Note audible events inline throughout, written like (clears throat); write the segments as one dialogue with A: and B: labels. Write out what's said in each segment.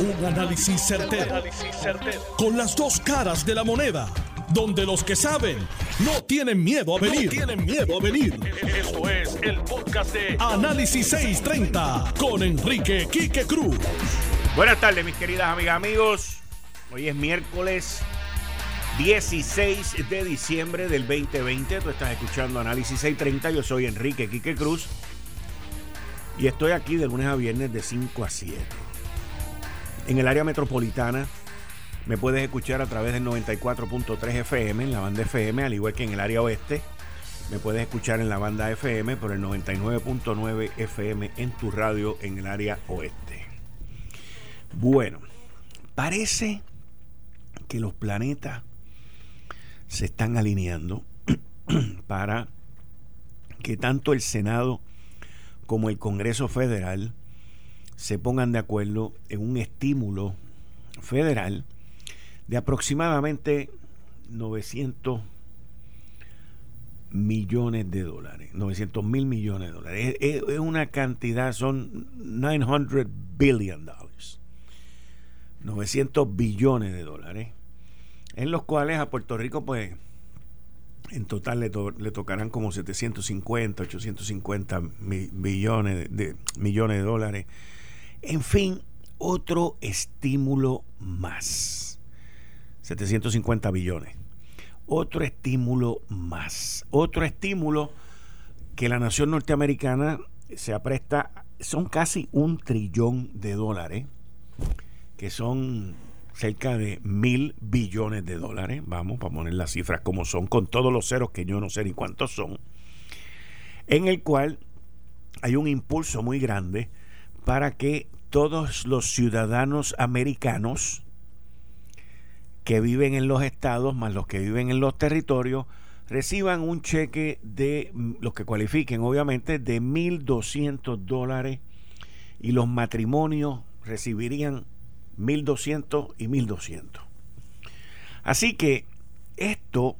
A: Un análisis certero, Con las dos caras de la moneda. Donde los que saben no tienen miedo a venir. tienen miedo a venir. Esto es el podcast de Análisis 630 con Enrique Quique Cruz.
B: Buenas tardes, mis queridas amigas, amigos. Hoy es miércoles 16 de diciembre del 2020. Tú estás escuchando Análisis 630. Yo soy Enrique Quique Cruz. Y estoy aquí de lunes a viernes de 5 a 7. En el área metropolitana me puedes escuchar a través del 94.3 FM en la banda FM, al igual que en el área oeste. Me puedes escuchar en la banda FM por el 99.9 FM en tu radio en el área oeste. Bueno, parece que los planetas se están alineando (clears throat) para que tanto el Senado como el Congreso Federal se pongan de acuerdo en un estímulo federal de aproximadamente 900 millones de dólares, 900 mil millones de dólares. Es, una cantidad, son 900 billion dollars, 900 billones de dólares, en los cuales a Puerto Rico, pues, en total le, tocarán como 750, 850 billones de, millones de dólares en fin, otro estímulo más. 750 billones. Otro estímulo más. Otro estímulo que la nación norteamericana se apresta, son casi un trillón de dólares, que son cerca de mil billones de dólares, vamos, para poner las cifras como son, con todos los ceros que yo no sé ni cuántos son, en el cual hay un impulso muy grande para que todos los ciudadanos americanos que viven en los estados, más los que viven en los territorios, reciban un cheque de los que cualifiquen, obviamente, de 1.200 dólares y los matrimonios recibirían 1.200 y 1.200. Así que esto,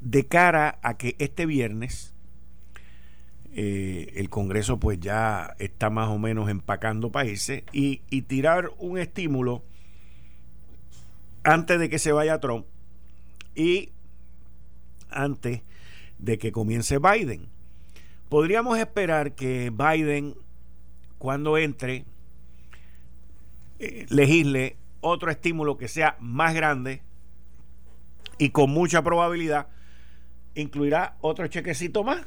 B: de cara a que este viernes eh, el Congreso pues ya está más o menos empacando países y, tirar un estímulo antes de que se vaya Trump y antes de que comience Biden. Podríamos esperar que Biden, cuando entre, eh, legisle otro estímulo que sea más grande y con mucha probabilidad incluirá otro chequecito más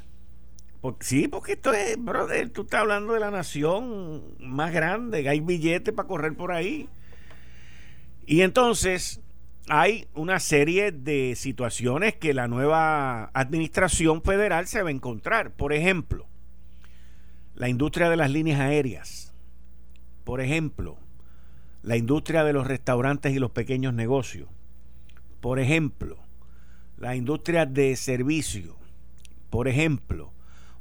B: sí, porque esto es, brother, tú estás hablando de la nación más grande, hay billetes para correr por ahí. Y entonces hay una serie de situaciones que la nueva administración federal se va a encontrar. Por ejemplo, la industria de las líneas aéreas. Por ejemplo, la industria de los restaurantes y los pequeños negocios. Por ejemplo, la industria de servicio. Por ejemplo,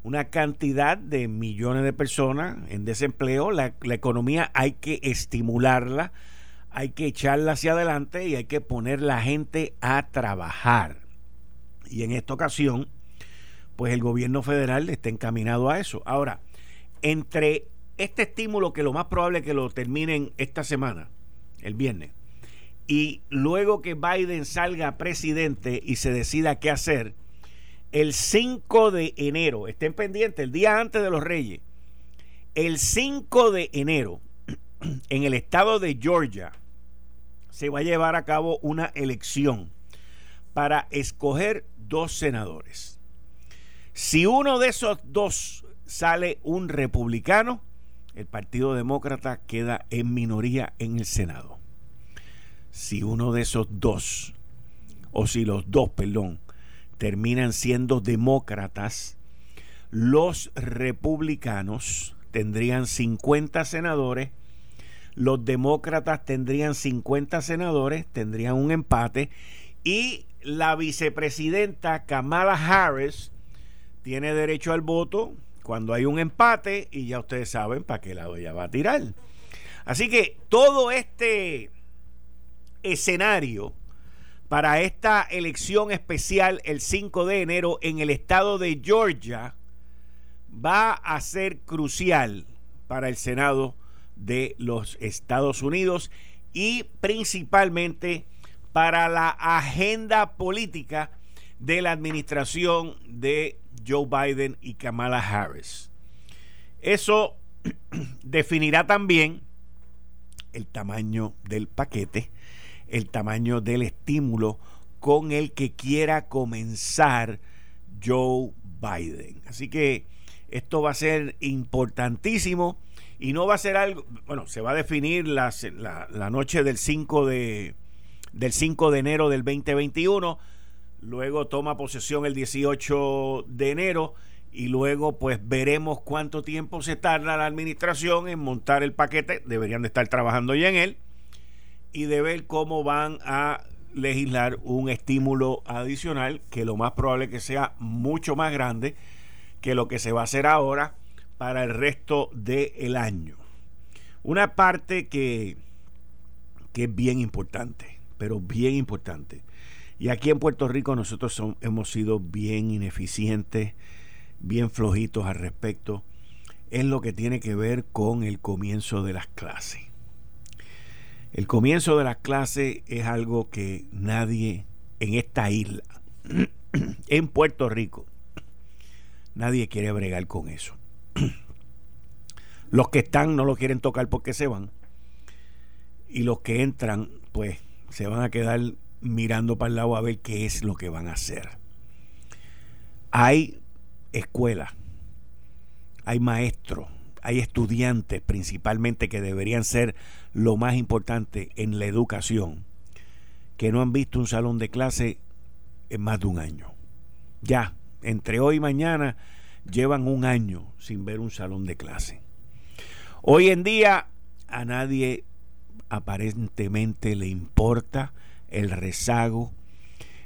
B: una cantidad de millones de personas en desempleo. La, economía hay que estimularla, hay que echarla hacia adelante y hay que poner la gente a trabajar. Y en esta ocasión, pues el gobierno federal está encaminado a eso. Ahora, entre este estímulo que lo más probable es que lo terminen esta semana, el viernes, y luego que Biden salga presidente y se decida qué hacer, el 5 de enero, estén pendientes, el día antes de los Reyes, el 5 de enero, (clears throat) en el estado de Georgia, se va a llevar a cabo una elección para escoger dos senadores. Si uno de esos dos sale un republicano, el Partido Demócrata queda en minoría en el Senado. Si uno de esos dos, o si los dos, perdón, terminan siendo demócratas, los republicanos tendrían 50 senadores, los demócratas tendrían 50 senadores, tendrían un empate, y la vicepresidenta Kamala Harris tiene derecho al voto cuando hay un empate y ya ustedes saben para qué lado ella va a tirar. Así que todo este escenario para esta elección especial el 5 de enero en el estado de Georgia va a ser crucial para el Senado de los Estados Unidos y principalmente para la agenda política de la administración de Joe Biden y Kamala Harris. Eso (clears throat) definirá también el tamaño del paquete, el tamaño del estímulo con el que quiera comenzar Joe Biden. Así que esto va a ser importantísimo y no va a ser algo, bueno, se va a definir la, la, noche del 5 de, del 5 de enero del 2021, luego toma posesión el 18 de enero y luego pues veremos cuánto tiempo se tarda la administración en montar el paquete, deberían de estar trabajando ya en él, y de ver cómo van a legislar un estímulo adicional que lo más probable que sea mucho más grande que lo que se va a hacer ahora para el resto del año. Una parte que, que es bien importante, pero bien importante. Y aquí en Puerto Rico nosotros hemos sido bien ineficientes, bien flojitos al respecto. Es lo que tiene que ver con el comienzo de las clases. El comienzo de las clases es algo que nadie en esta isla, (clears throat) en Puerto Rico, nadie quiere bregar con eso. (clears throat) Los que están no lo quieren tocar porque se van. Y los que entran, pues, se van a quedar mirando para el lado a ver qué es lo que van a hacer. Hay escuelas, hay maestros, hay estudiantes principalmente que deberían ser lo más importante en la educación, que no han visto un salón de clase en más de un año. Ya, entre hoy y mañana, llevan un año sin ver un salón de clase. Hoy en día a nadie aparentemente le importa el rezago,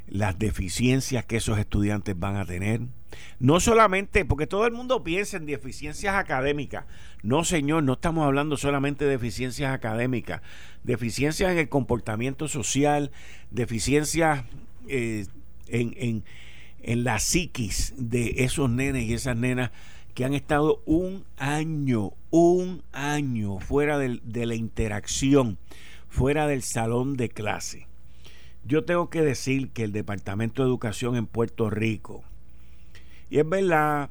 B: las deficiencias que esos estudiantes van a tener no solamente, porque todo el mundo piensa en deficiencias académicas. No, señor, no estamos hablando solamente de deficiencias académicas. Deficiencias en el comportamiento social, deficiencias eh, en, la psiquis de esos nenes y esas nenas que han estado un año, un año fuera de la interacción, fuera del salón de clase. Yo tengo que decir que el Departamento de Educación en Puerto Rico, y es verdad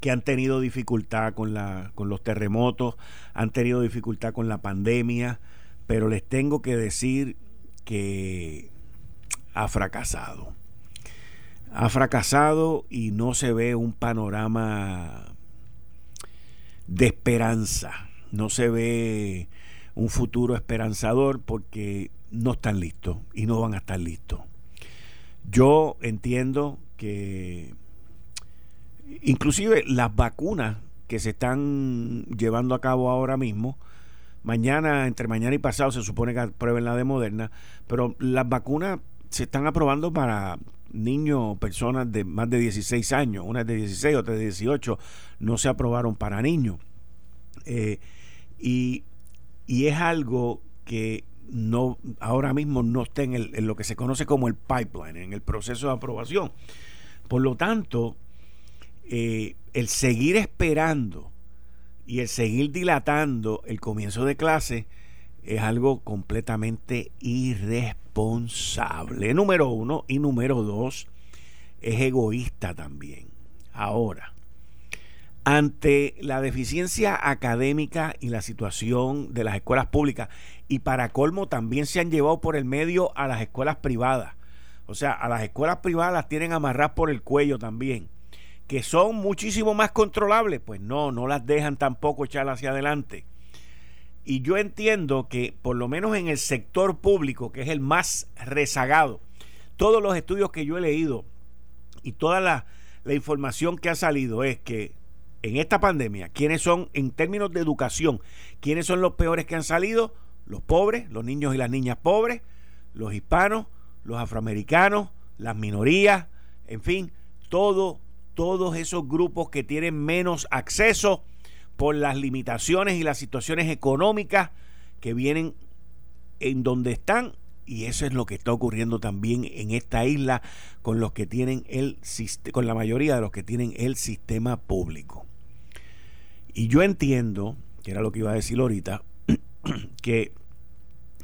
B: que han tenido dificultad con, la, con los terremotos, han tenido dificultad con la pandemia, pero les tengo que decir que ha fracasado. Ha fracasado y no se ve un panorama de esperanza, no se ve un futuro esperanzador porque no están listos y no van a estar listos. Yo entiendo que Inclusive las vacunas que se están llevando a cabo ahora mismo, mañana, entre mañana y pasado se supone que aprueben la de Moderna, pero las vacunas se están aprobando para niños personas de más de 16 años, unas de 16, otras de 18, no se aprobaron para niños. Eh, y, es algo que no ahora mismo no está en, en lo que se conoce como el pipeline, en el proceso de aprobación. Por lo tanto, eh, el seguir esperando y el seguir dilatando el comienzo de clase es algo completamente irresponsable. Número uno y número dos, es egoísta también. Ahora, ante la deficiencia académica y la situación de las escuelas públicas, y para colmo también se han llevado por el medio a las escuelas privadas. O sea, a las escuelas privadas las tienen amarradas por el cuello también que son muchísimo más controlables, pues no, no las dejan tampoco echar hacia adelante. Y yo entiendo que por lo menos en el sector público, que es el más rezagado, todos los estudios que yo he leído y toda la, la información que ha salido es que en esta pandemia, ¿quiénes son en términos de educación? ¿Quiénes son los peores que han salido? Los pobres, los niños y las niñas pobres, los hispanos, los afroamericanos, las minorías, en fin, todo todos esos grupos que tienen menos acceso por las limitaciones y las situaciones económicas que vienen en donde están y eso es lo que está ocurriendo también en esta isla con los que tienen el con la mayoría de los que tienen el sistema público. Y yo entiendo que era lo que iba a decir ahorita, (clears throat) que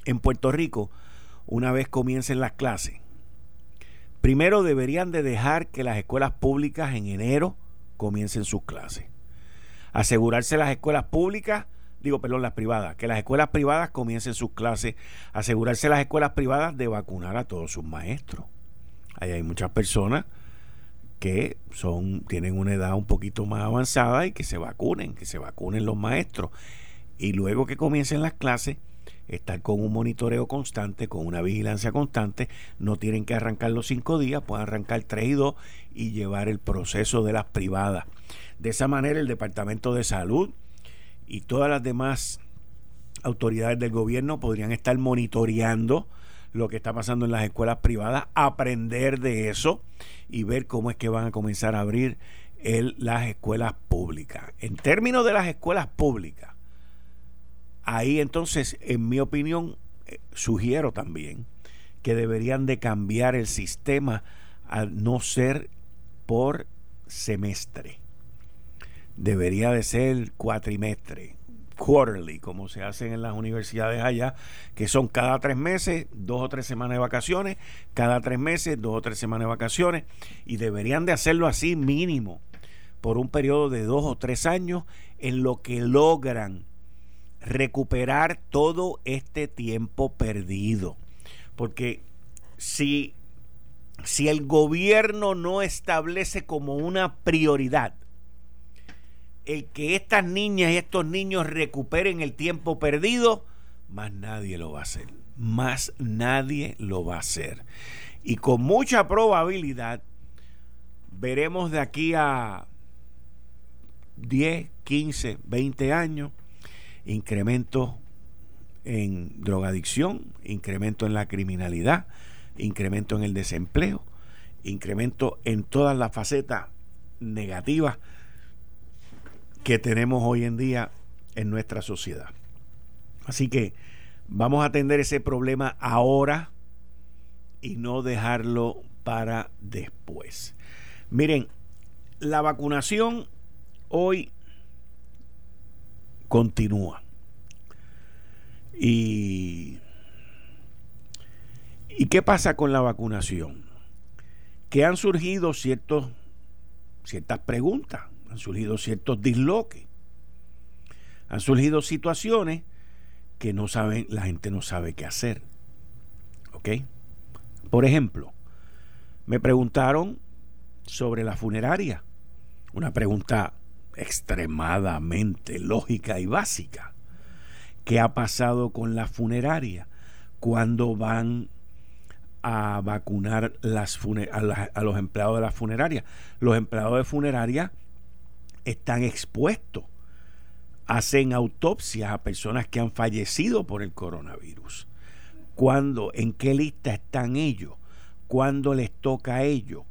B: en Puerto Rico, una vez comiencen las clases, primero deberían de dejar que las escuelas públicas en enero comiencen sus clases. Asegurarse las escuelas públicas, digo, perdón, las privadas, que las escuelas privadas comiencen sus clases, asegurarse las escuelas privadas de vacunar a todos sus maestros. Ahí hay muchas personas que son tienen una edad un poquito más avanzada y que se vacunen, que se vacunen los maestros. Y luego que comiencen las clases, estar con un monitoreo constante, con una vigilancia constante, no tienen que arrancar los cinco días, pueden arrancar tres y dos y llevar el proceso de las privadas. De esa manera el Departamento de Salud y todas las demás autoridades del gobierno podrían estar monitoreando lo que está pasando en las escuelas privadas, aprender de eso y ver cómo es que van a comenzar a abrir las escuelas públicas. En términos de las escuelas públicas, ahí entonces, en mi opinión, eh, sugiero también que deberían de cambiar el sistema a no ser por semestre. Debería de ser cuatrimestre quarterly, como se hacen en las universidades allá, que son cada tres meses, dos o tres semanas de vacaciones, cada tres meses, dos o tres semanas de vacaciones, y deberían de hacerlo así mínimo, por un periodo de dos o tres años, en lo que logran recuperar todo este tiempo perdido. Porque si, si el gobierno no establece como una prioridad el que estas niñas y estos niños recuperen el tiempo perdido, más nadie lo va a hacer. Más nadie lo va a hacer. Y con mucha probabilidad veremos de aquí a 10, 15, 20 años incremento en drogadicción, incremento en la criminalidad, incremento en el desempleo, incremento en todas las facetas negativas que tenemos hoy en día en nuestra sociedad. Así que vamos a atender ese problema ahora y no dejarlo para después. Miren, la vacunación hoy continúa. Y, ¿Y qué pasa con la vacunación? Que han surgido ciertos, ciertas preguntas han surgido ciertos disloques, han surgido situaciones que no saben, la gente no sabe qué hacer. ¿Ok? Por ejemplo, me preguntaron sobre la funeraria. Una pregunta extremadamente lógica y básica. ¿Qué ha pasado con la funeraria? ¿Cuándo van a vacunar las a, los empleados de la funeraria? Los empleados de funeraria están expuestos. Hacen autopsias a personas que han fallecido por el coronavirus. ¿Cuándo? ¿En qué lista están ellos? ¿Cuándo les toca a ellos?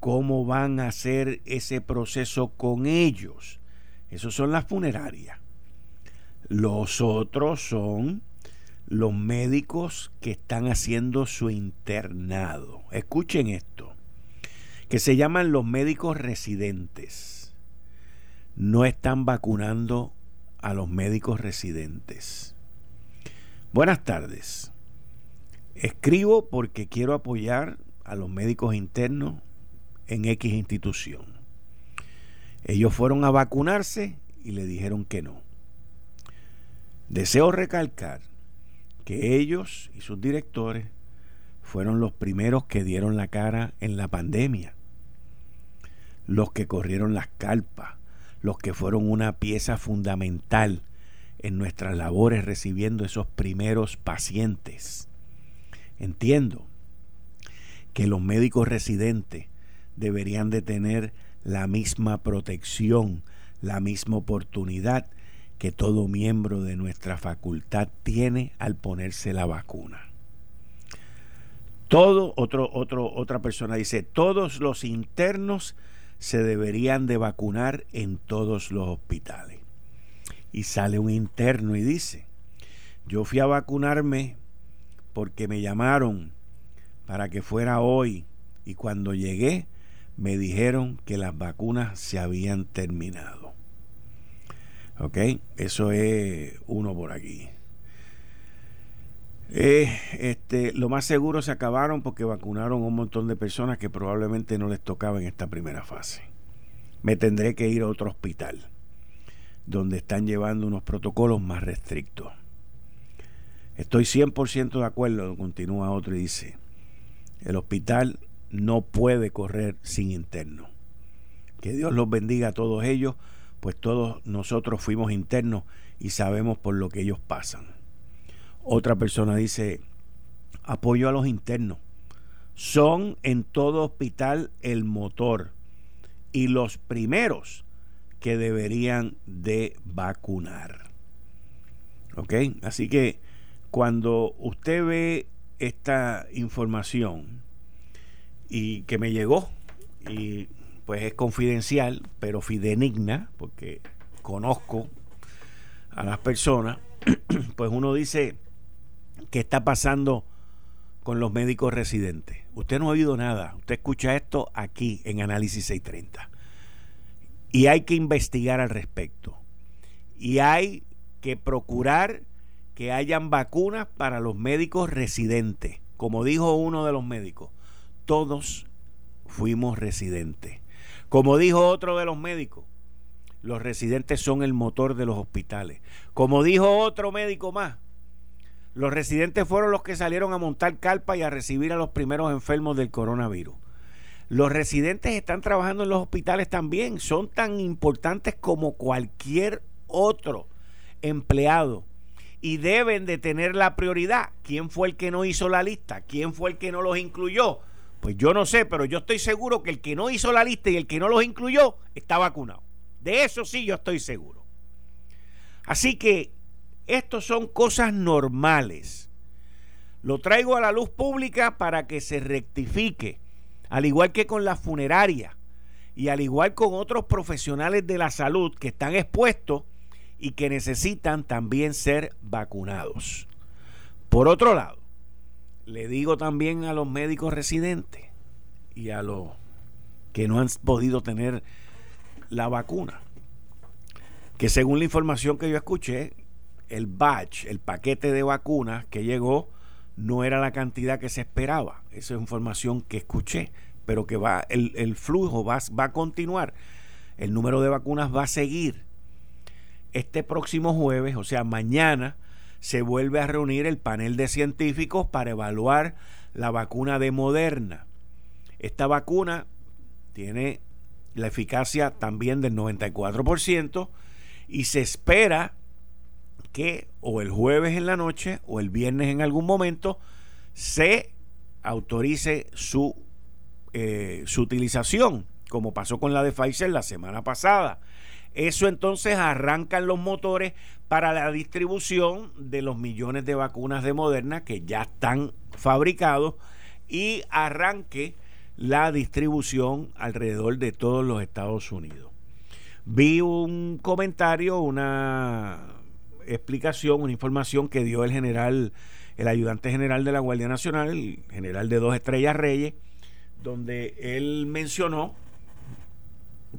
B: ¿Cómo van a hacer ese proceso con ellos? Esos son las funerarias. Los otros son los médicos que están haciendo su internado. Escuchen esto, que se llaman los médicos residentes no están vacunando a los médicos residentes. Buenas tardes. Escribo porque quiero apoyar a los médicos internos en X institución. Ellos fueron a vacunarse y le dijeron que no. Deseo recalcar que ellos y sus directores fueron los primeros que dieron la cara en la pandemia, los que corrieron las calpas, los que fueron una pieza fundamental en nuestras labores recibiendo esos primeros pacientes. Entiendo que los médicos residentes deberían de tener la misma protección, la misma oportunidad que todo miembro de nuestra facultad tiene al ponerse la vacuna. Todo otro, otro, otra persona dice, todos los internos se deberían de vacunar en todos los hospitales. Y sale un interno y dice, yo fui a vacunarme porque me llamaron para que fuera hoy y cuando llegué me dijeron que las vacunas se habían terminado. ¿Ok? Eso es uno por aquí. Eh, este, lo más seguro se acabaron porque vacunaron a un montón de personas que probablemente no les tocaba en esta primera fase. Me tendré que ir a otro hospital donde están llevando unos protocolos más restrictos. Estoy 100% de acuerdo, continúa otro y dice, el hospital no puede correr sin interno. Que Dios los bendiga a todos ellos, pues todos nosotros fuimos internos y sabemos por lo que ellos pasan. Otra persona dice, apoyo a los internos. Son en todo hospital el motor y los primeros que deberían de vacunar. ¿Ok? Así que cuando usted ve esta información y que me llegó y pues es confidencial, pero fidenigna, porque conozco a las personas, (clears throat) pues uno dice, ¿qué está pasando con los médicos residentes? Usted no ha oído nada, usted escucha esto aquí en Análisis 630. Y hay que investigar al respecto. Y hay que procurar que hayan vacunas para los médicos residentes. Como dijo uno de los médicos, todos fuimos residentes. Como dijo otro de los médicos, los residentes son el motor de los hospitales. Como dijo otro médico más, los residentes fueron los que salieron a montar carpa y a recibir a los primeros enfermos del coronavirus. Los residentes están trabajando en los hospitales también, son tan importantes como cualquier otro empleado y deben de tener la prioridad. ¿Quién fue el que no hizo la lista? ¿Quién fue el que no los incluyó? Pues yo no sé, pero yo estoy seguro que el que no hizo la lista y el que no los incluyó está vacunado. De eso sí yo estoy seguro. Así que estos son cosas normales. Lo traigo a la luz pública para que se rectifique al igual que con la funeraria y al igual con otros profesionales de la salud que están expuestos y que necesitan también ser vacunados. Por otro lado, le digo también a los médicos residentes y a los que no han podido tener la vacuna, que según la información que yo escuché, el batch, el paquete de vacunas que llegó, no era la cantidad que se esperaba. Esa es información que escuché, pero que va, el, flujo va, va a continuar. El número de vacunas va a seguir. Este próximo jueves, o sea, mañana, se vuelve a reunir el panel de científicos para evaluar la vacuna de Moderna. Esta vacuna tiene la eficacia también del 94% y se espera que o el jueves en la noche o el viernes en algún momento se autorice su, eh, su utilización, como pasó con la de Pfizer la semana pasada. Eso entonces arrancan los motores para la distribución de los millones de vacunas de Moderna que ya están fabricados y arranque la distribución alrededor de todos los Estados Unidos. Vi un comentario, una explicación, una información que dio el general, el ayudante general de la Guardia Nacional, el general de dos estrellas Reyes, donde él mencionó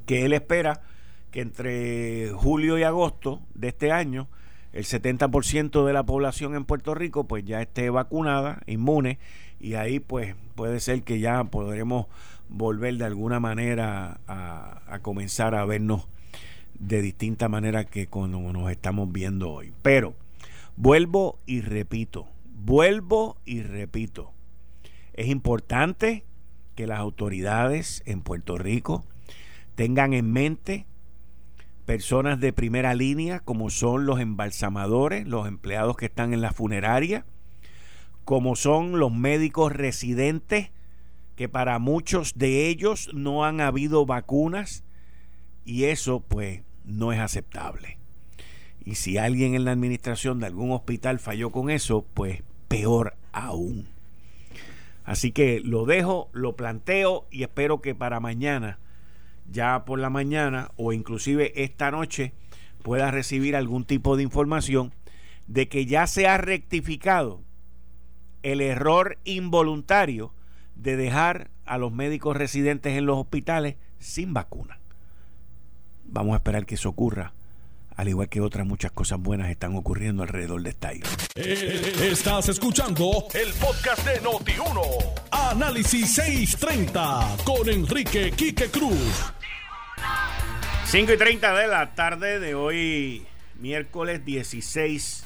B: que él espera que entre julio y agosto de este año el 70% de la población en Puerto Rico pues ya esté vacunada, inmune, y ahí pues puede ser que ya podremos volver de alguna manera a, a comenzar a vernos de distinta manera que como nos estamos viendo hoy. Pero vuelvo y repito, vuelvo y repito, es importante que las autoridades en Puerto Rico tengan en mente personas de primera línea como son los embalsamadores, los empleados que están en la funeraria, como son los médicos residentes, que para muchos de ellos no han habido vacunas y eso pues no es aceptable. Y si alguien en la administración de algún hospital falló con eso, pues peor aún. Así que lo dejo, lo planteo y espero que para mañana, ya por la mañana o inclusive esta noche, pueda recibir algún tipo de información de que ya se ha rectificado el error involuntario de dejar a los médicos residentes en los hospitales sin vacuna. Vamos a esperar que eso ocurra al igual que otras muchas cosas buenas están ocurriendo alrededor de esta isla.
A: Eh, estás escuchando el podcast de Noti1. Análisis 630 con Enrique Quique Cruz.
B: 5 y 30 de la tarde de hoy, miércoles 16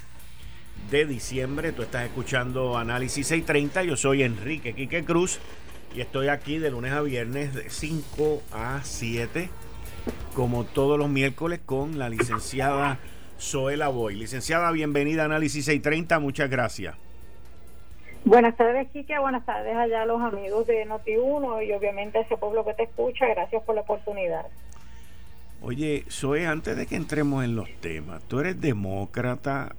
B: de diciembre. Tú estás escuchando Análisis 630. Yo soy Enrique Quique Cruz y estoy aquí de lunes a viernes de 5 a 7 como todos los miércoles, con la licenciada Zoela Boy. Licenciada, bienvenida a Análisis 630, muchas gracias.
C: Buenas tardes, Kike. Buenas tardes allá a los amigos de Noti1 y obviamente a ese pueblo que te escucha. Gracias por la oportunidad.
B: Oye, Zoe, antes de que entremos en los temas, tú eres demócrata,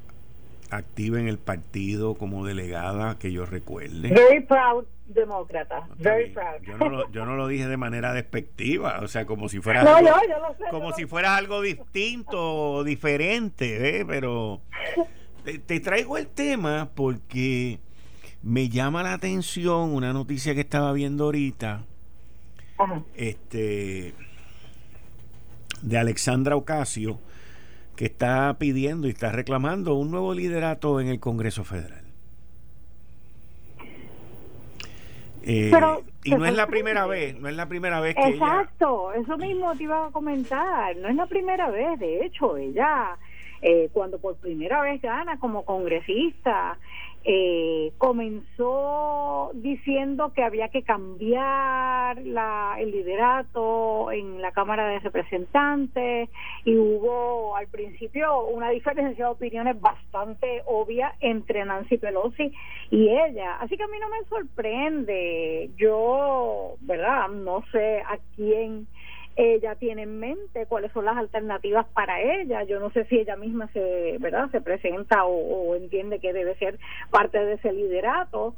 B: activa en el partido como delegada, que yo recuerde.
C: Very proud demócrata, very proud.
B: Yo no, lo, yo no lo dije de manera despectiva, o sea, como si fuera como si fuera algo distinto o diferente, ¿eh? pero te, traigo el tema porque me llama la atención una noticia que estaba viendo ahorita. Este de Alexandra Ocasio que está pidiendo y está reclamando un nuevo liderato en el Congreso Federal. Eh, y no es la primera vez, no es la primera vez que
C: Exacto, eso mismo te iba a comentar, no es la primera vez, de hecho, ella eh, cuando por primera vez gana como congresista eh, comenzó diciendo que había que cambiar la, el liderato en la Cámara de Representantes y hubo al principio una diferencia de opiniones bastante obvia entre Nancy Pelosi y ella. Así que a mí no me sorprende. Yo, ¿verdad? No sé a quién ella tiene en mente cuáles son las alternativas para ella. Yo no sé si ella misma se, ¿verdad? se presenta o, entiende que debe ser parte de ese liderato.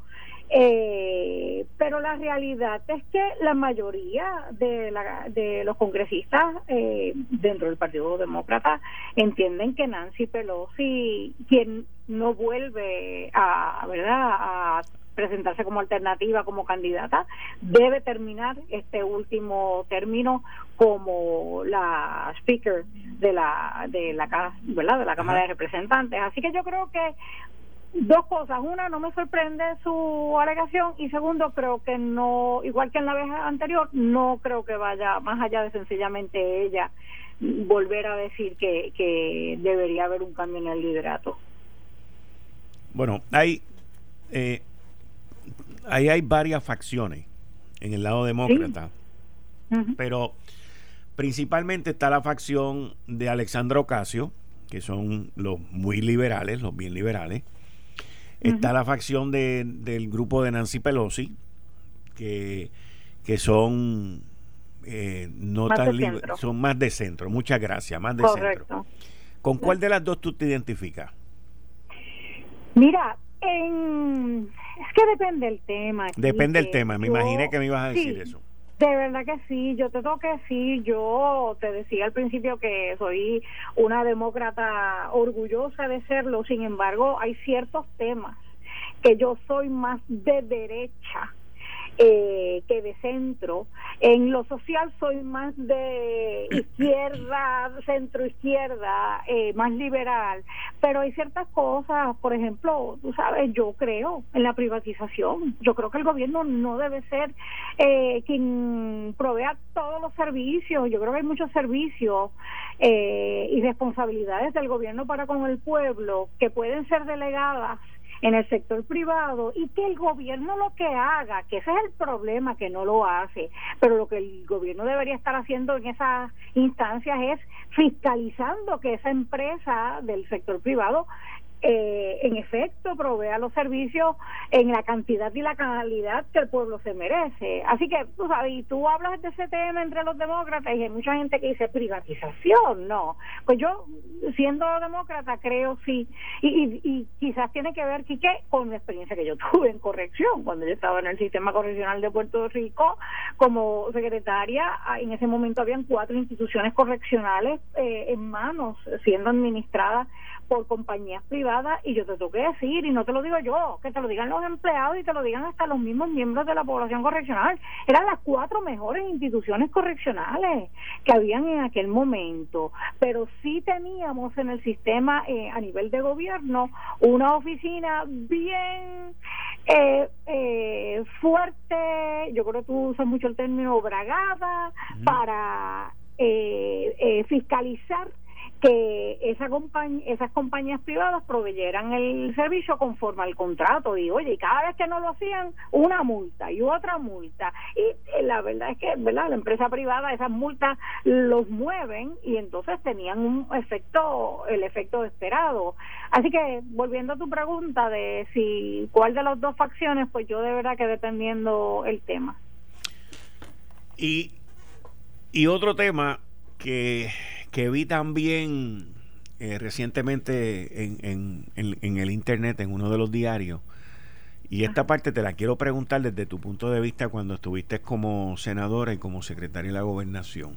C: Eh, pero la realidad es que la mayoría de, la, de los congresistas eh, dentro del Partido Demócrata entienden que Nancy Pelosi, quien no vuelve a, ¿verdad? a presentarse como alternativa, como candidata, debe terminar este último término como la speaker de la de la ¿verdad? de la Cámara de Representantes. Así que yo creo que dos cosas. Una, no me sorprende su alegación y segundo, creo que no, igual que en la vez anterior, no creo que vaya más allá de sencillamente ella volver a decir que, que debería haber un cambio en el liderato.
B: Bueno, hay eh, ahí hay varias facciones en el lado demócrata, pero principalmente está la facción de Alexandra Ocasio, que son los muy liberales, los bien liberales. Está la facción de, del grupo de Nancy Pelosi, que, que son eh, no tan son más de centro. Muchas gracias, más de centro. ¿Con cuál de las dos tú te identificas?
C: Mira, en es que depende del tema.
B: Depende del tema, me imaginé que me ibas a decir eso.
C: De verdad que sí, yo te tengo que decir, yo te decía al principio que soy una demócrata orgullosa de serlo, sin embargo hay ciertos temas que yo soy más de derecha eh, que de centro. En lo social soy más de izquierda, (coughs) centro izquierda, eh, más liberal, pero hay ciertas cosas, por ejemplo, tú sabes, yo creo en la privatización. Yo creo que el gobierno no debe ser eh, quien provea todos los servicios. Yo creo que hay muchos servicios eh, y responsabilidades del gobierno para con el pueblo que pueden ser delegadas en el sector privado y que el gobierno lo que haga, que ese es el problema que no lo hace, pero lo que el gobierno debería estar haciendo en esas instancias es fiscalizando que esa empresa del sector privado eh, en efecto provea los servicios en la cantidad y la calidad que el pueblo se merece. Así que tú sabes, y tú hablas de ese tema entre los demócratas y hay mucha gente que dice privatización, no. Pues yo, siendo demócrata, creo sí, y, y, quizás tiene que ver, Quique, con la experiencia que yo (laughs) tuve en corrección, cuando yo estaba en el sistema correccional de Puerto Rico como secretaria, ah, en ese momento habían cuatro instituciones correccionales eh, en manos, siendo administradas por compañías privadas y yo te tengo que decir, y no te lo digo yo, que te lo digan los empleados y te lo digan hasta los mismos miembros de la población correccional. Eran las cuatro mejores instituciones correccionales que habían en aquel momento, pero sí teníamos en el sistema eh, a nivel de gobierno una oficina bien eh, eh, fuerte, yo creo que tú usas mucho el término bragada, para eh, fiscalizar que esa compañía, esas compañías privadas proveyeran el servicio conforme al contrato y oye, y cada vez que no lo hacían, una multa y otra multa. Y, eh, la verdad es que, ¿verdad? La empresa privada esas multas los mueven y entonces tenían un efecto, el efecto esperado. Así que, volviendo a tu pregunta de si cuál de las dos facciones, pues yo de verdad que dependiendo el tema.
B: Y, y otro tema que que vi también eh, recientemente en, en, el internet, en uno de los diarios, y esta parte te la quiero preguntar desde tu punto de vista cuando estuviste como senadora y como secretaria de la gobernación.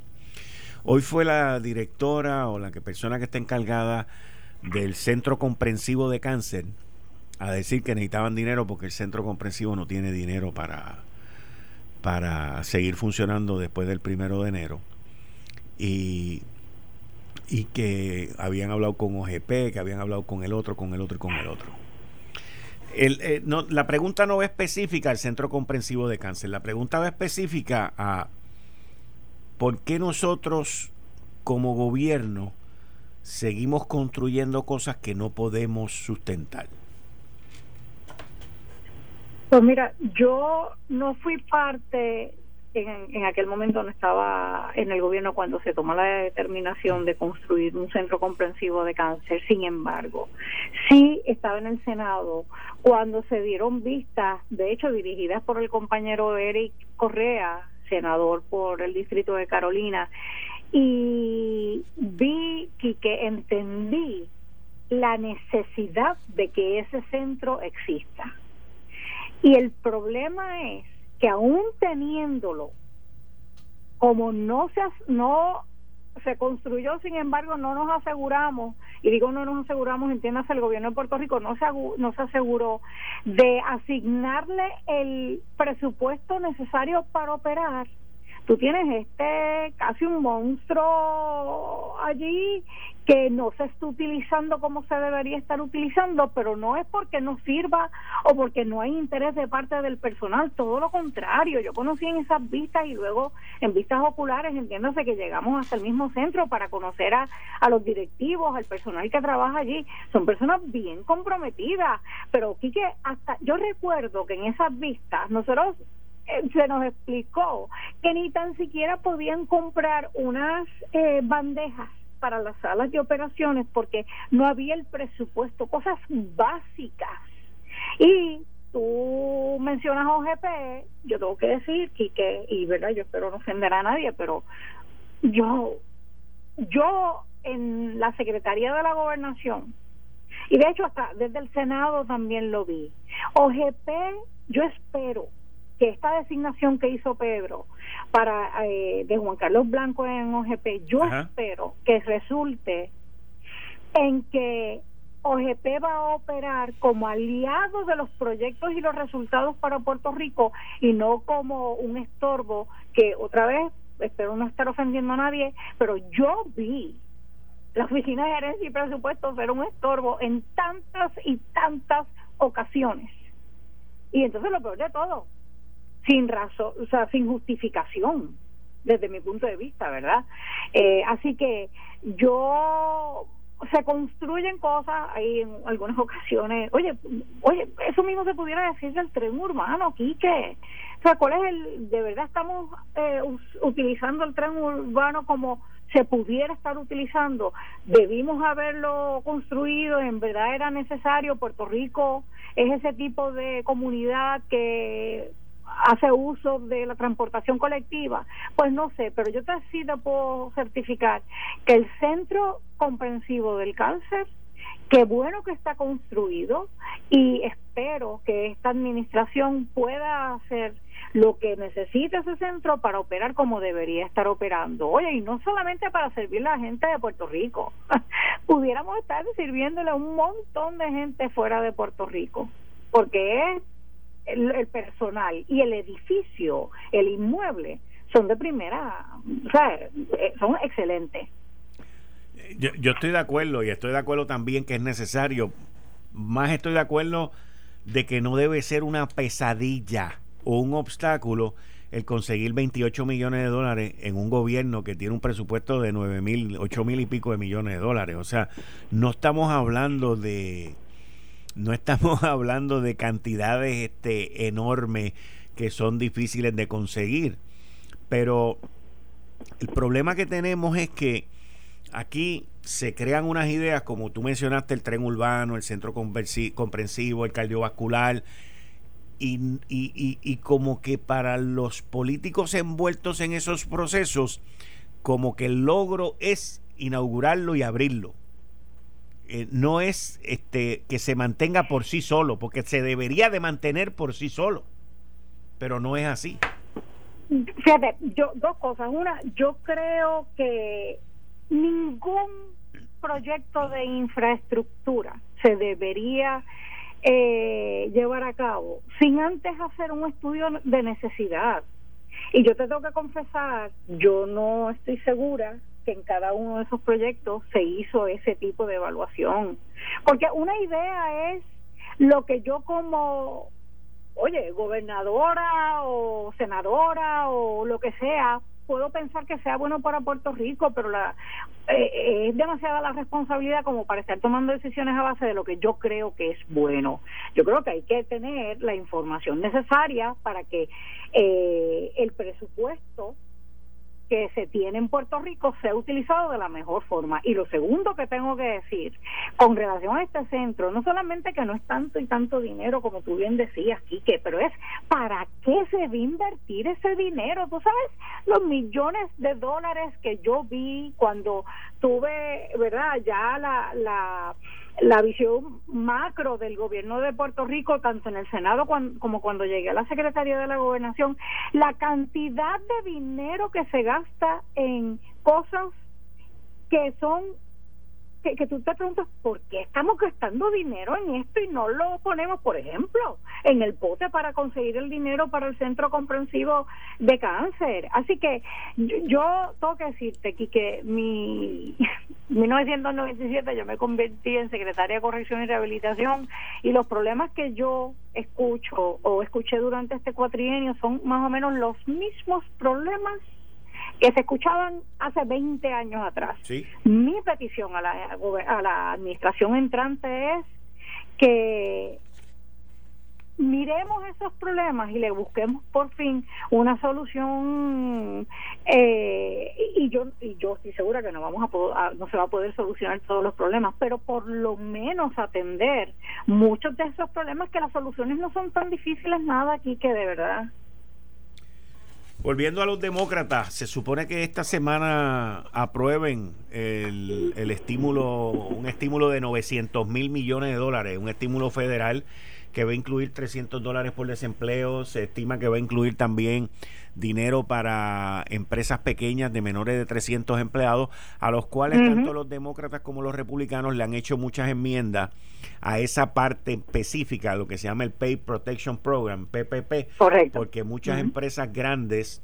B: Hoy fue la directora o la que persona que está encargada del Centro Comprensivo de Cáncer a decir que necesitaban dinero porque el Centro Comprensivo no tiene dinero para, para seguir funcionando después del primero de enero. Y y que habían hablado con OGP, que habían hablado con el otro, con el otro y con el otro. Eh, la pregunta no va específica al Centro Comprensivo de Cáncer, la pregunta va específica a por qué nosotros como gobierno seguimos construyendo cosas que no podemos sustentar.
C: Pues mira, yo no fui parte en, aquel momento no estaba en el gobierno cuando se tomó la determinación de construir un centro comprensivo de cáncer. Sin embargo, sí estaba en el Senado cuando se dieron vistas, de hecho dirigidas por el compañero Eric Correa, senador por el distrito de Carolina, y vi y que entendí la necesidad de que ese centro exista. Y el problema es que aún teniéndolo, como no se, no se construyó, sin embargo, no nos aseguramos, y digo no nos aseguramos, entiéndase, el gobierno de Puerto Rico no se, no se aseguró de asignarle el presupuesto necesario para operar. Tú tienes este casi un monstruo allí que no se está utilizando como se debería estar utilizando, pero no es porque no sirva o porque no hay interés de parte del personal, todo lo contrario. Yo conocí en esas vistas y luego en vistas oculares, entiéndase que llegamos hasta el mismo centro para conocer a, a los directivos, al personal que trabaja allí. Son personas bien comprometidas, pero Quique, hasta yo recuerdo que en esas vistas nosotros eh, se nos explicó que ni tan siquiera podían comprar unas eh, bandejas para las salas de operaciones porque no había el presupuesto, cosas básicas. Y tú mencionas OGP, yo tengo que decir que, y verdad, yo espero no ofender a nadie, pero yo, yo en la Secretaría de la Gobernación, y de hecho hasta desde el Senado también lo vi, OGP, yo espero que esta designación que hizo Pedro para eh, de Juan Carlos Blanco en OGP, yo espero que resulte en que OGP va a operar como aliado de los proyectos y los resultados para Puerto Rico y no como un estorbo que otra vez, espero no estar ofendiendo a nadie, pero yo vi la Oficina de Gerencia y Presupuestos ser un estorbo en tantas y tantas ocasiones. Y entonces lo peor de todo, sin razón, o sea, sin justificación, desde mi punto de vista, ¿verdad? Eh, así que yo se construyen cosas ahí en algunas ocasiones. Oye, oye, eso mismo se pudiera decir del tren urbano, Quique. O sea, ¿cuál es el, de verdad estamos eh, utilizando el tren urbano como se pudiera estar utilizando? Debimos haberlo construido, en verdad era necesario. Puerto Rico es ese tipo de comunidad que hace uso de la transportación colectiva, pues no sé, pero yo te sí puedo certificar que el centro comprensivo del cáncer, qué bueno que está construido y espero que esta administración pueda hacer lo que necesita ese centro para operar como debería estar operando. Oye, y no solamente para servir a la gente de Puerto Rico, (laughs) pudiéramos estar sirviéndole a un montón de gente fuera de Puerto Rico, porque es el, personal y el edificio, el inmueble, son de primera, o sea, eh, son excelentes.
B: Yo, yo estoy de acuerdo y estoy de acuerdo también que es necesario, más estoy de acuerdo de que no debe ser una pesadilla o un obstáculo el conseguir 28 millones de dólares en un gobierno que tiene un presupuesto de 9 mil, 8 mil y pico de millones de dólares. O sea, no estamos hablando de, no estamos (laughs) hablando de cantidades este, enormes que son difíciles de conseguir. Pero el problema que tenemos es que aquí se crean unas ideas, como tú mencionaste, el tren urbano, el centro comprensivo, el cardiovascular, y, y, y, como que para los políticos envueltos en esos procesos, como que el logro es inaugurarlo y abrirlo. Eh, no es este que se mantenga por sí solo, porque se debería de mantener por sí solo, pero no es así.
C: Fíjate, yo, dos cosas. Una, yo creo que ningún proyecto de infraestructura se debería eh, llevar a cabo sin antes hacer un estudio de necesidad. Y yo te tengo que confesar, yo no estoy segura que en cada uno de esos proyectos se hizo ese tipo de evaluación. Porque una idea es lo que yo como, oye, gobernadora o senadora o lo que sea, puedo pensar que sea bueno para Puerto Rico, pero la eh, es demasiada la responsabilidad como para estar tomando decisiones a base de lo que yo creo que es bueno. Yo creo que hay que tener la información necesaria para que eh, el presupuesto que se tiene en Puerto Rico sea utilizado de la mejor forma. Y lo segundo que tengo que decir con relación a este centro, no solamente que no es tanto y tanto dinero como tú bien decías, Quique, pero es para qué se va a invertir ese dinero. Tú sabes los millones de dólares que yo vi cuando tuve, ¿verdad? Ya la la visión macro del gobierno de Puerto Rico, tanto en el Senado como cuando llegué a la Secretaría de la Gobernación, la cantidad de dinero que se gasta en cosas que son que, que, tú te preguntas por qué estamos gastando dinero en esto y no lo ponemos, por ejemplo, en el pote para conseguir el dinero para el centro comprensivo de cáncer. Así que yo, tengo que decirte que mi 1997 yo me convertí en secretaria de corrección y rehabilitación y los problemas que yo escucho o escuché durante este cuatrienio son más o menos los mismos problemas que se escuchaban hace 20 años atrás. Mi petición a la, a la administración entrante es que miremos esos problemas y le busquemos por fin una solución eh, y yo y yo estoy segura que no vamos a, poder, no se va a poder solucionar todos los problemas pero por lo menos atender muchos de esos problemas que las soluciones no son tan difíciles nada aquí que de verdad.
B: Volviendo a los demócratas, se supone que esta semana aprueben el, el estímulo, un estímulo de 900 mil millones de dólares, un estímulo federal que va a incluir 300 dólares por desempleo, se estima que va a incluir también dinero para empresas pequeñas de menores de 300 empleados, a los cuales tanto los demócratas como los republicanos le han hecho muchas enmiendas a esa parte específica, lo que se llama el Pay Protection Program, PPP,
C: Correcto.
B: porque muchas empresas grandes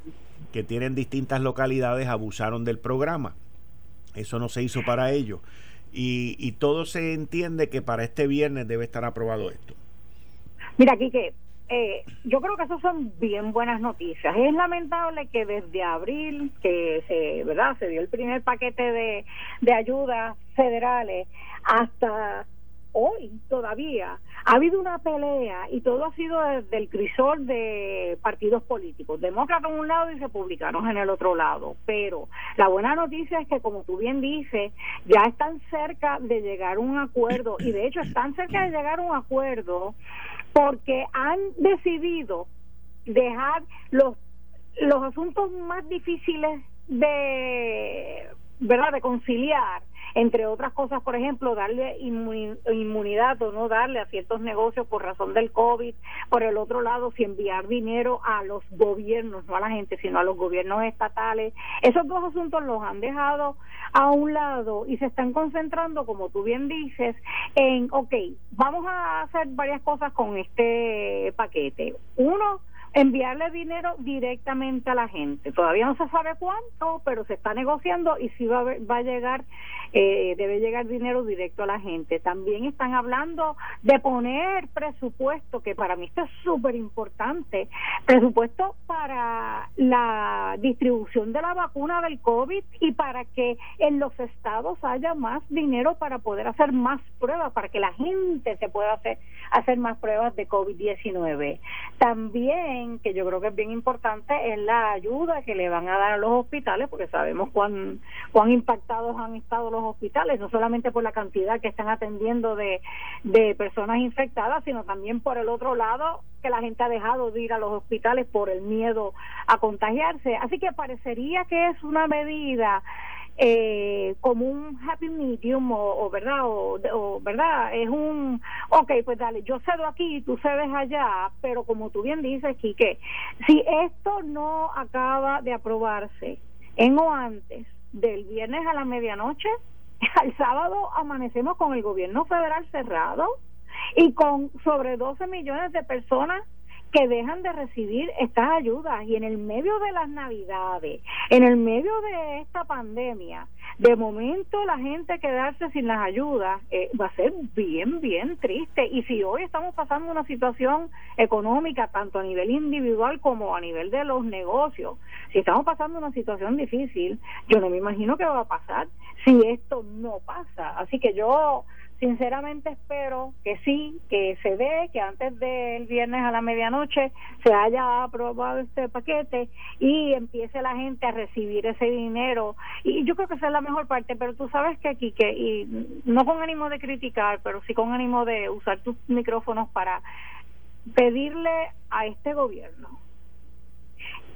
B: que tienen distintas localidades abusaron del programa. Eso no se hizo para ellos. Y, y todo se entiende que para este viernes debe estar aprobado esto.
C: Mira, aquí que eh, yo creo que eso son bien buenas noticias. Es lamentable que desde abril, que se, ¿verdad? se dio el primer paquete de, de ayudas federales, hasta hoy todavía ha habido una pelea y todo ha sido desde el crisol de partidos políticos, demócratas en un lado y republicanos en el otro lado. Pero la buena noticia es que, como tú bien dices, ya están cerca de llegar a un acuerdo y de hecho están cerca de llegar a un acuerdo porque han decidido dejar los los asuntos más difíciles de verdad de conciliar entre otras cosas, por ejemplo, darle inmunidad o no darle a ciertos negocios por razón del COVID. Por el otro lado, si enviar dinero a los gobiernos, no a la gente, sino a los gobiernos estatales. Esos dos asuntos los han dejado a un lado y se están concentrando, como tú bien dices, en, ok, vamos a hacer varias cosas con este paquete. Uno, enviarle dinero directamente a la gente. Todavía no se sabe cuánto, pero se está negociando y si va, va a llegar, eh, debe llegar dinero directo a la gente. También están hablando de poner presupuesto, que para mí esto es súper importante, presupuesto para la distribución de la vacuna del COVID y para que en los estados haya más dinero para poder hacer más pruebas, para que la gente se pueda hacer, hacer más pruebas de COVID-19. También que yo creo que es bien importante es la ayuda que le van a dar a los hospitales, porque sabemos cuán, cuán impactados han estado los hospitales, no solamente por la cantidad que están atendiendo de, de personas infectadas, sino también por el otro lado, que la gente ha dejado de ir a los hospitales por el miedo a contagiarse. Así que parecería que es una medida eh, como un happy medium o, verdad o, verdad es un ok pues dale yo cedo aquí tú cedes allá pero como tú bien dices Quique si esto no acaba de aprobarse en o antes del viernes a la medianoche (laughs) al sábado amanecemos con el gobierno federal cerrado y con sobre 12 millones de personas que dejan de recibir estas ayudas y en el medio de las navidades, en el medio de esta pandemia, de momento la gente quedarse sin las ayudas eh, va a ser bien, bien triste. Y si hoy estamos pasando una situación económica, tanto a nivel individual como a nivel de los negocios, si estamos pasando una situación difícil, yo no me imagino qué va a pasar si esto no pasa. Así que yo Sinceramente espero que sí, que se dé, que antes del viernes a la medianoche se haya aprobado este paquete y empiece la gente a recibir ese dinero. Y yo creo que esa es la mejor parte, pero tú sabes que aquí, que, y no con ánimo de criticar, pero sí con ánimo de usar tus micrófonos para pedirle a este gobierno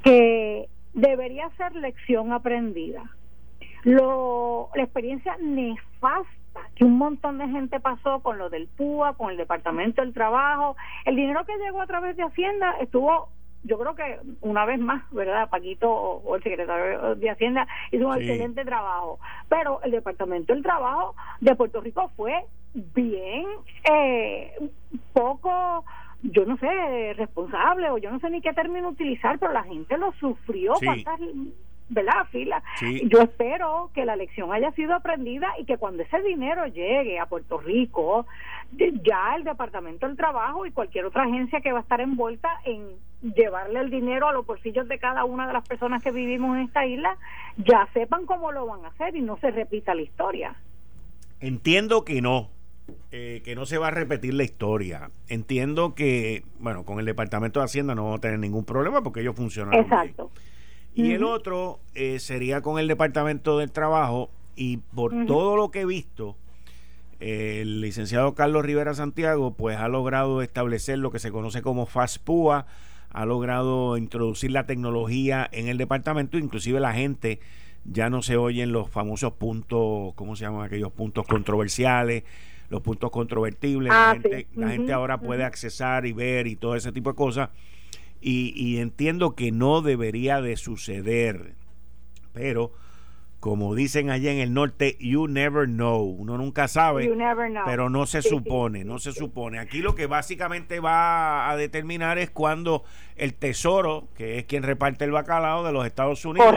C: que debería ser lección aprendida. Lo, la experiencia nefasta que un montón de gente pasó con lo del PUA, con el Departamento del Trabajo. El dinero que llegó a través de Hacienda estuvo yo creo que una vez más, ¿verdad? Paquito o el secretario de Hacienda hizo un excelente trabajo, pero el Departamento del Trabajo de Puerto Rico fue bien eh, poco yo no sé, responsable o yo no sé ni qué término utilizar, pero la gente lo sufrió. ¿Verdad? Fila. Yo espero que la lección haya sido aprendida y que cuando ese dinero llegue a Puerto Rico, ya el Departamento del Trabajo y cualquier otra agencia que va a estar envuelta en llevarle el dinero a los bolsillos de cada una de las personas que vivimos en esta isla, ya sepan cómo lo van a hacer y no se repita la historia.
B: Entiendo que no, eh, que no se va a repetir la historia. Entiendo que, bueno, con el Departamento de Hacienda no vamos a tener ningún problema porque ellos funcionan.
C: Exacto.
B: Y el otro eh, sería con el Departamento del Trabajo. Y por todo lo que he visto, el licenciado Carlos Rivera Santiago pues ha logrado establecer lo que se conoce como FASPUA, ha logrado introducir la tecnología en el departamento, inclusive la gente ya no se oyen los famosos puntos, ¿cómo se llaman aquellos puntos controversiales? los puntos controvertibles, la, ah, gente, la gente ahora puede accesar y ver y todo ese tipo de cosas y, entiendo que no debería de suceder. Pero, como dicen allá en el norte, you never know. Uno nunca sabe, pero no se supone, no se supone. Aquí lo que básicamente va a determinar es cuando el Tesoro, que es quien reparte el bacalao de los Estados Unidos,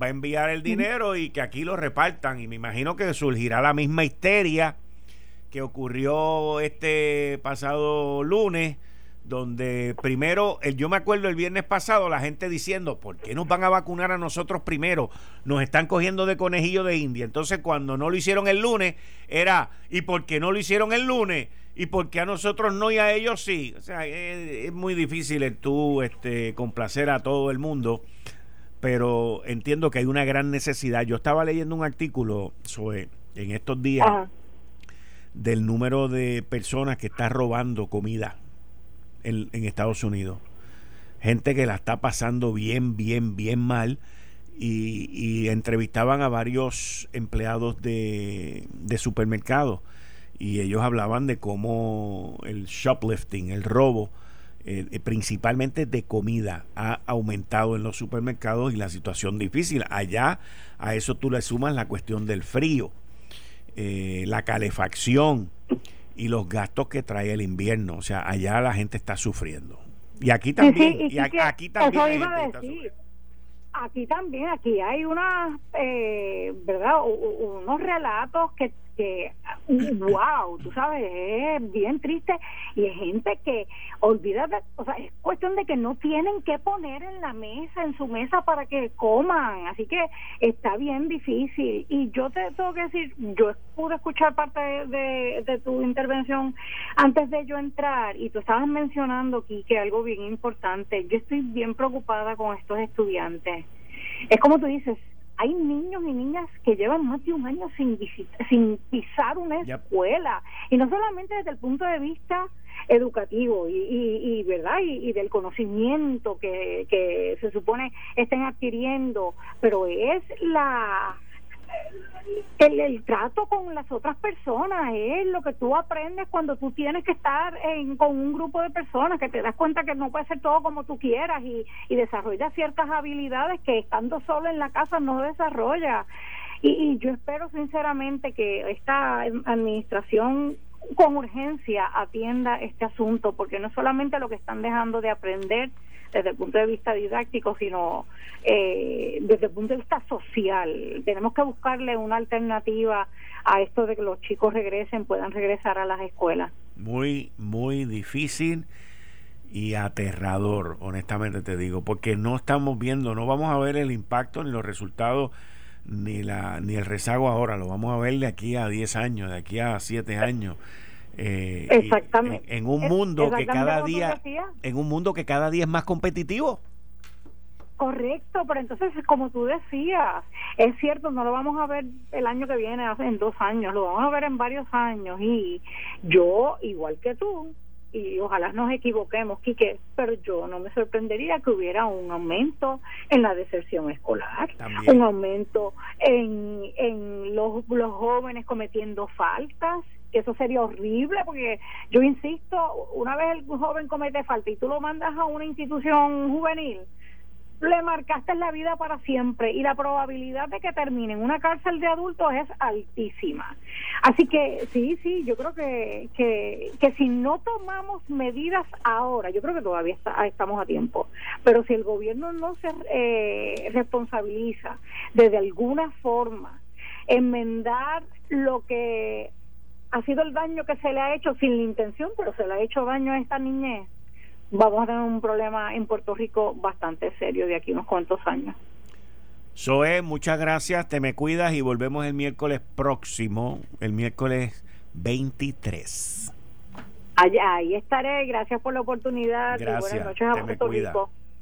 B: va a enviar el dinero y que aquí lo repartan. Y me imagino que surgirá la misma histeria que ocurrió este pasado lunes donde primero, el, yo me acuerdo el viernes pasado, la gente diciendo, ¿por qué nos van a vacunar a nosotros primero? Nos están cogiendo de conejillo de India. Entonces, cuando no lo hicieron el lunes, era, ¿y por qué no lo hicieron el lunes? ¿Y por qué a nosotros no y a ellos sí? O sea, es, muy difícil el tú este, complacer a todo el mundo, pero entiendo que hay una gran necesidad. Yo estaba leyendo un artículo sobre, en estos días del número de personas que están robando comida en, Estados Unidos. Gente que la está pasando bien, bien, bien mal y, entrevistaban a varios empleados de, de supermercados y ellos hablaban de cómo el shoplifting, el robo, eh, eh, principalmente de comida, ha aumentado en los supermercados y la situación difícil. Allá a eso tú le sumas la cuestión del frío, eh, la calefacción y los gastos que trae el invierno. O sea, allá la gente está sufriendo. Y aquí también. y, aquí, también.
C: aquí también, aquí hay una, ¿verdad? unos relatos que que, wow, tú sabes, es bien triste y es gente que, olvídate, o sea, es cuestión de que no tienen que poner en la mesa, en su mesa para que coman, así que está bien difícil. Y yo te tengo que decir, yo pude escuchar parte de, de, tu intervención antes de yo entrar y tú estabas mencionando, que algo bien importante. Yo estoy bien preocupada con estos estudiantes. Es como tú dices, hay niños y niñas que llevan más de un año sin, sin pisar una escuela. Y no solamente desde el punto de vista educativo y, y, verdad y, del conocimiento que, que se supone estén adquiriendo pero es la el, trato con las otras personas es lo que tú aprendes cuando tú tienes que estar en, con un grupo de personas, que te das cuenta que no puede ser todo como tú quieras y, y desarrollas ciertas habilidades que estando solo en la casa no desarrolla. Y, y yo espero sinceramente que esta administración con urgencia atienda este asunto, porque no solamente lo que están dejando de aprender, desde el punto de vista didáctico, sino eh, desde el punto de vista social. Tenemos que buscarle una alternativa a esto de que los chicos regresen, puedan regresar a las escuelas.
B: Muy, muy difícil y aterrador, honestamente te digo, porque no estamos viendo, no vamos a ver el impacto ni los resultados ni la ni el rezago ahora, lo vamos a ver de aquí a 10 años, de aquí a 7 años.
C: Eh, Exactamente.
B: En, un mundo que cada día, en un mundo que cada día es más competitivo.
C: Correcto, pero entonces, como tú decías, es cierto, no lo vamos a ver el año que viene, en dos años, lo vamos a ver en varios años. Y yo, igual que tú, y ojalá nos equivoquemos, Quique, pero yo no me sorprendería que hubiera un aumento en la deserción escolar, un aumento en, en los, los jóvenes cometiendo faltas, eso sería horrible porque yo insisto, una vez el joven comete falta y tú lo mandas a una institución juvenil, le marcaste la vida para siempre y la probabilidad de que termine en una cárcel de adultos es altísima. Así que sí, sí, yo creo que, que, que si no tomamos medidas ahora, yo creo que todavía estamos a tiempo, pero si el gobierno no se eh, responsabiliza de, de alguna forma enmendar lo que ha sido el daño que se le ha hecho sin la intención, pero se le ha hecho daño a esta niñez, vamos a tener un problema en Puerto Rico bastante serio de aquí unos cuantos años.
B: Zoe, muchas gracias, te me cuidas y volvemos el miércoles próximo, el miércoles 23.
C: Allá, ahí estaré, gracias por la oportunidad
B: gracias, y buenas noches a Puerto Rico.